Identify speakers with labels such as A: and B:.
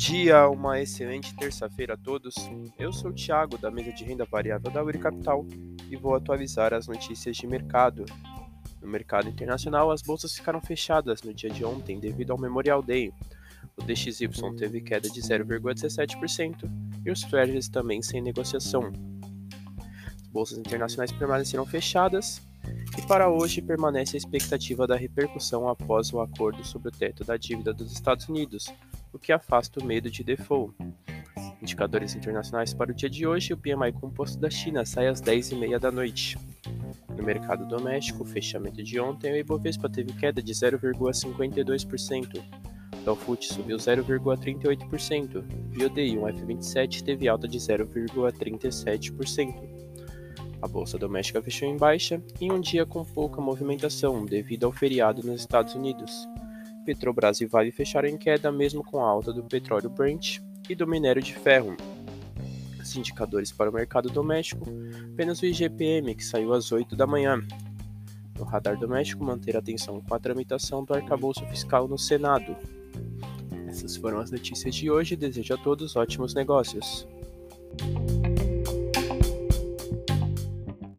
A: dia, uma excelente terça-feira a todos. Eu sou o Thiago, da mesa de renda variável da Uri Capital, e vou atualizar as notícias de mercado. No mercado internacional, as bolsas ficaram fechadas no dia de ontem devido ao Memorial Day. O DXY teve queda de 0,17% e os Treasuries também sem negociação. As bolsas internacionais permaneceram fechadas e para hoje permanece a expectativa da repercussão após o acordo sobre o teto da dívida dos Estados Unidos, o que afasta o medo de default. Indicadores internacionais para o dia de hoje, o PMI composto da China sai às 10h30 da noite. No mercado doméstico, fechamento de ontem, o Ibovespa teve queda de 0,52%, o FUT subiu 0,38% e o DI1F27 teve alta de 0,37%. A bolsa doméstica fechou em baixa em um dia com pouca movimentação devido ao feriado nos Estados Unidos. Petrobras e Vale fecharam em queda mesmo com a alta do petróleo Brent e do minério de ferro. Os indicadores para o mercado doméstico, apenas o IGPM, que saiu às 8 da manhã. No radar doméstico, manter atenção com a tramitação do arcabouço fiscal no Senado. Essas foram as notícias de hoje. Desejo a todos ótimos negócios.